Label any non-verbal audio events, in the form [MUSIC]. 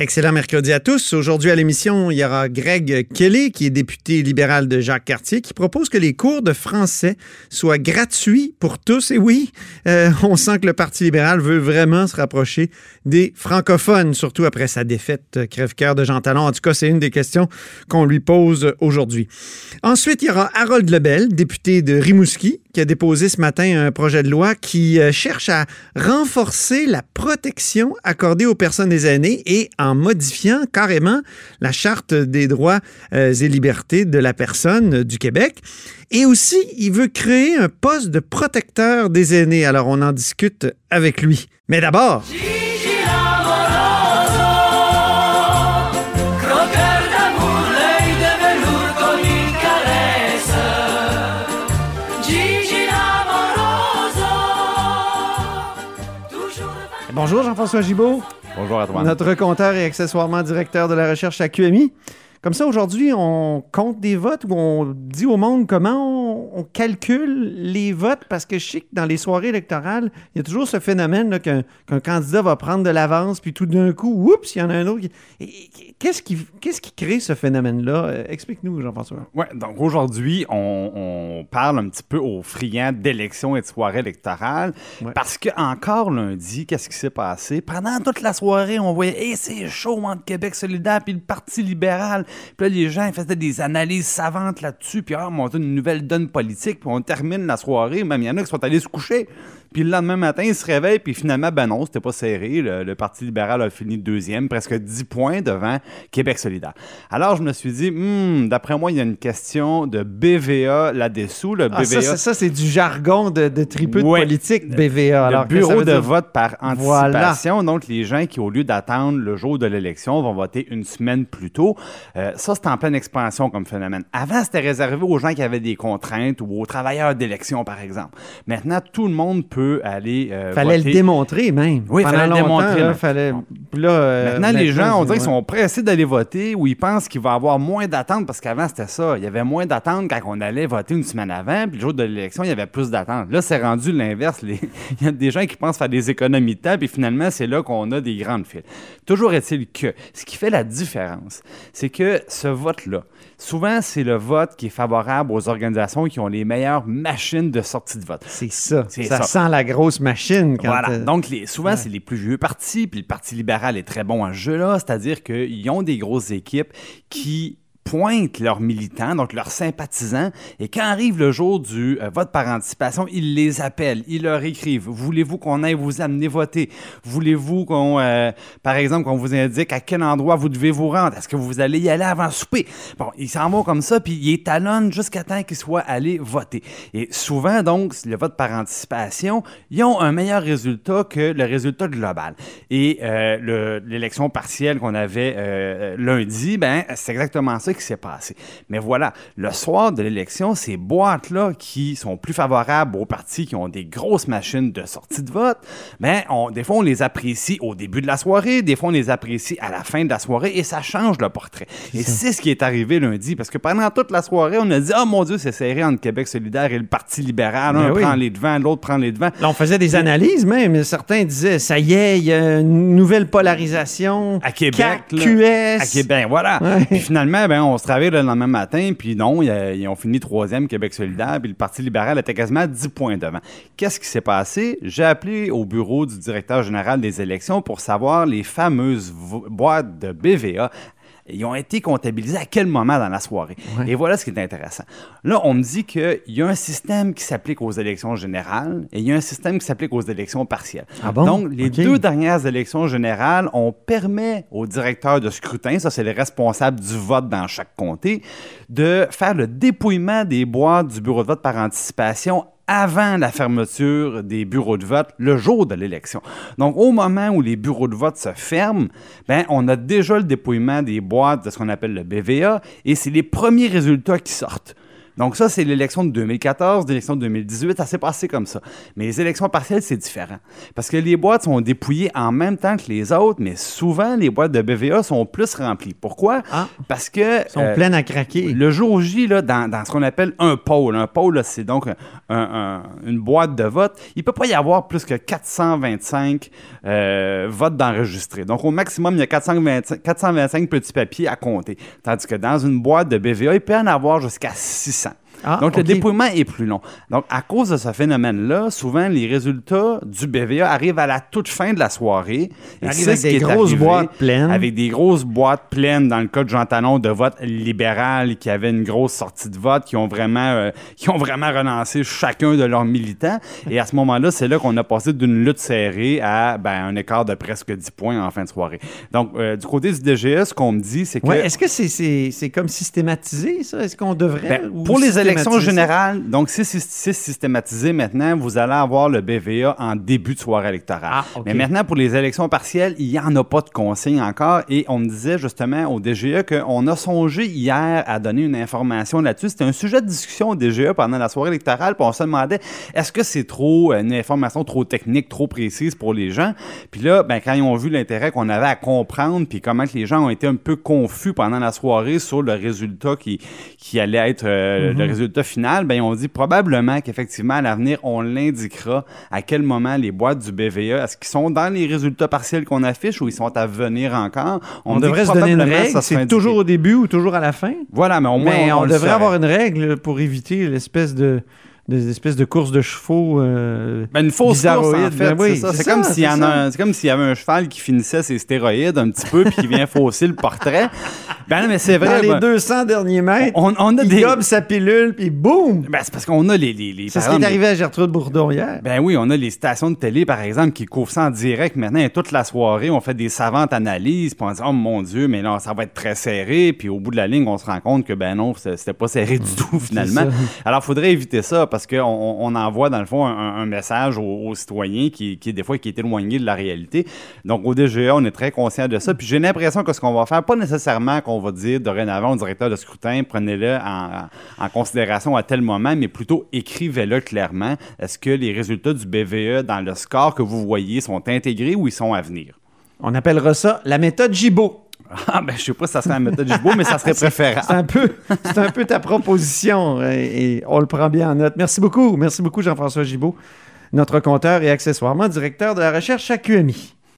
Excellent mercredi à tous. Aujourd'hui à l'émission, il y aura Greg Kelly, qui est député libéral de Jacques Cartier, qui propose que les cours de français soient gratuits pour tous. Et oui, euh, on sent que le Parti libéral veut vraiment se rapprocher des francophones, surtout après sa défaite euh, crève-cœur de Jean Talon. En tout cas, c'est une des questions qu'on lui pose aujourd'hui. Ensuite, il y aura Harold Lebel, député de Rimouski, qui a déposé ce matin un projet de loi qui euh, cherche à renforcer la protection accordée aux personnes des aînés et en modifiant carrément la Charte des droits euh, et libertés de la personne du Québec. Et aussi, il veut créer un poste de protecteur des aînés. Alors, on en discute avec lui. Mais d'abord... Bonjour Jean-François Gibault. Bonjour à toi. Notre compteur et accessoirement directeur de la recherche à QMI. Comme ça, aujourd'hui, on compte des votes ou on dit au monde comment on, calcule les votes parce que je sais que dans les soirées électorales, il y a toujours ce phénomène qu'un candidat va prendre de l'avance, puis tout d'un coup, oups, il y en a un autre. Qu'est-ce qui, qui crée ce phénomène-là? Euh, explique-nous, Jean-François. Oui, donc aujourd'hui, on, parle un petit peu aux friands d'élections et de soirées électorales parce que encore lundi, qu'est-ce qui s'est passé? Pendant toute la soirée, on voyait, hey, c'est chaud entre Québec solidaire puis le Parti libéral. Puis là, les gens faisaient des analyses savantes là-dessus, puis ah, monter une nouvelle donne politique, on termine la soirée. Même il y en a qui sont allés se coucher. Puis le lendemain matin, ils se réveillent, puis finalement, ben non, c'était pas serré. Le, Parti libéral a fini deuxième, presque 10 points devant Québec solidaire. Alors, je me suis dit, hmm, d'après moi, il y a une question de BVA là-dessous. Le ah, BVA... ça, c'est du jargon de, de tripeux de politique, BVA. Alors, le bureau de vote par anticipation. Donc, les gens qui, au lieu d'attendre le jour de l'élection, vont voter une semaine plus tôt. Euh, ça, c'est en pleine expansion comme phénomène. Avant, c'était réservé aux gens qui avaient des contraintes ou aux travailleurs d'élection, par exemple. Maintenant, tout le monde peut aller euh, Fallait le démontrer même. Oui, fallait le démontrer. fallait... Euh, Maintenant, les gens, on dirait qu'ils sont pressés d'aller voter ou ils pensent qu'il va y avoir moins d'attentes parce qu'avant, c'était ça. Il y avait moins d'attentes quand on allait voter une semaine avant, puis le jour de l'élection, il y avait plus d'attentes. Là, c'est rendu l'inverse. [LAUGHS] il y a des gens qui pensent faire des économies de temps, puis finalement, c'est là qu'on a des grandes files. Toujours est-il que ce qui fait la différence, c'est que ce vote-là, souvent, c'est le vote qui est favorable aux organisations qui ont les meilleures machines de sortie de vote. C'est ça. Ça, la grosse machine. Quand voilà. Donc, souvent, c'est les plus vieux partis, puis le Parti libéral est très bon à ce jeu-là, c'est-à-dire qu'ils ont des grosses équipes qui pointent leurs militants, donc leurs sympathisants, et quand arrive le jour du euh, vote par anticipation, ils les appellent, ils leur écrivent Voulez-vous qu'on aille vous amener voter? Voulez-vous qu'on, euh, par exemple, qu'on vous indique à quel endroit vous devez vous rendre? Est-ce que vous allez y aller avant souper? Bon, ils s'en vont comme ça, puis ils étalonnent jusqu'à temps qu'ils soient allés voter. Et souvent, donc, le vote par anticipation, ils ont un meilleur résultat que le résultat global. Et euh, l'élection partielle qu'on avait lundi, ben, c'est exactement ça qui s'est passé. Mais voilà, le soir de l'élection, ces boîtes-là qui sont plus favorables aux partis qui ont des grosses machines de sortie de vote, ben, on, des fois, on les apprécie au début de la soirée, des fois, on les apprécie à la fin de la soirée et ça change le portrait. Et c'est ce qui est arrivé lundi parce que pendant toute la soirée, on a dit, oh mon Dieu, c'est serré entre Québec solidaire et le Parti libéral. Ben un prend les devants, l'autre prend les devants. Là, on faisait des analyses même. Certains disaient, ça y est, il y a une nouvelle polarisation. À Québec. QS. À Québec, voilà. Puis finalement, ben, on se travaille le lendemain matin, puis non, ils, ont fini troisième Québec solidaire, puis le Parti libéral était quasiment à 10 points devant. Qu'est-ce qui s'est passé? J'ai appelé au bureau du directeur général des élections pour savoir les fameuses boîtes de BVA ils ont été comptabilisés à quel moment dans la soirée. Et voilà ce qui est intéressant. Là, on me dit qu'il y a un système qui s'applique aux élections générales et il y a un système qui s'applique aux élections partielles. Ah bon? Donc, les deux dernières élections générales, on permet aux directeurs de scrutin, ça c'est les responsables du vote dans chaque comté, de faire le dépouillement des boîtes du bureau de vote par anticipation avant la fermeture des bureaux de vote le jour de l'élection. Donc, au moment où les bureaux de vote se ferment, ben, on a déjà le dépouillement des boîtes de ce qu'on appelle le BVA et c'est les premiers résultats qui sortent. Donc ça, c'est l'élection de 2014, l'élection de 2018, ça s'est passé comme ça. Mais les élections partielles, c'est différent. Parce que les boîtes sont dépouillées en même temps que les autres, mais souvent, les boîtes de BVA sont plus remplies. Pourquoi? Ah. Parce que... Ils sont pleines à craquer. Le jour J, là, dans, dans ce qu'on appelle un pôle, un pôle, c'est donc un- un- une boîte de vote, il peut pas y avoir plus que 425 euh, votes d'enregistrés. Donc, au maximum, il y a 425, 425 petits papiers à compter. Tandis que dans une boîte de BVA, il peut y en avoir jusqu'à 600. Ah, Donc, le dépouillement est plus long. Donc, à cause de ce phénomène-là, souvent, les résultats du BVA arrivent à la toute fin de la soirée. Arrivent c'est avec ce des est grosses arrivé, boîtes pleines. Avec des grosses boîtes pleines, dans le cas de Jean Talon, de vote libéral qui avait une grosse sortie de vote, qui ont vraiment, euh, qui ont vraiment relancé chacun de leurs militants. Et à ce moment-là, c'est là qu'on a passé d'une lutte serrée à ben, un écart de presque 10 points en fin de soirée. Donc, euh, du côté du DGS, ce qu'on me dit, c'est que... Ouais, Est-ce que c'est c'est- c'est comme systématisé, ça? Est-ce qu'on devrait? Ben, ou pour les élections générales, donc si c'est systématisé maintenant, vous allez avoir le BVA en début de soirée électorale. Ah. Mais maintenant, pour les élections partielles, il n'y en a pas de consigne encore. Et on me disait justement au DGE qu'on a songé hier à donner une information là-dessus. C'était un sujet de discussion au DGE pendant la soirée électorale. Puis on se demandait, est-ce que c'est trop euh, une information trop technique, trop précise pour les gens? Puis là, ben, quand ils ont vu l'intérêt qu'on avait à comprendre, puis comment que les gens ont été un peu confus pendant la soirée sur le résultat qui, qui allait être euh, le résultat final, ben, on dit probablement qu'effectivement, à l'avenir, on l'indiquera à quel moment les boîtes du BVA, est-ce qu'ils sont dans les résultats partiels qu'on affiche ou ils sont à venir encore? On, devrait se donner une règle. C'est toujours au début ou toujours à la fin? Voilà, mais au moins, Mais on, devrait avoir une règle pour éviter l'espèce de des espèces de courses de chevaux. euh, Ben, une fausse course, en fait, Ben oui, c'est ça. c'est C'est comme ça, s'il y c'est en ça. a un- c'est comme s'il y avait un cheval qui finissait ses stéroïdes un petit peu puis qui vient [LAUGHS] fausser le portrait. Ben non, mais c'est Dans vrai. les ben, 200 derniers mètres, on, on a il des. gobe sa pilule, puis boum! Ben, c'est parce qu'on a les. les, les C'est ce qui est arrivé à Gertrude Bourdon hier. Ben oui, on a les stations de télé, par exemple, qui couvrent ça en direct maintenant et toute la soirée. On fait des savantes analyses, puis on dit, oh mon Dieu, mais là, ça va être très serré. Puis au bout de la ligne, on se rend compte que, ben non, c'était pas serré du tout, finalement. Alors, il faudrait éviter ça parce qu'on on on envoie, dans le fond, un, message aux, citoyens qui, des fois, est éloigné de la réalité. Donc, au DGA, on est très conscient de ça. Puis j'ai l'impression que ce qu'on va faire, pas nécessairement qu'on va dire dorénavant au directeur de scrutin, prenez-le en, en considération à tel moment, mais plutôt écrivez-le clairement. Est-ce que les résultats du BVE dans le score que vous voyez sont intégrés ou ils sont à venir? On appellera ça la méthode Gibault. Ah, ben, je sais pas si ça serait la méthode du beau, mais ça serait [LAUGHS] préférable. C'est un peu, c'est un peu ta proposition et, et on le prend bien en note. Merci beaucoup. Merci beaucoup, Jean-François Gibault, notre compteur et accessoirement directeur de la recherche à QMI.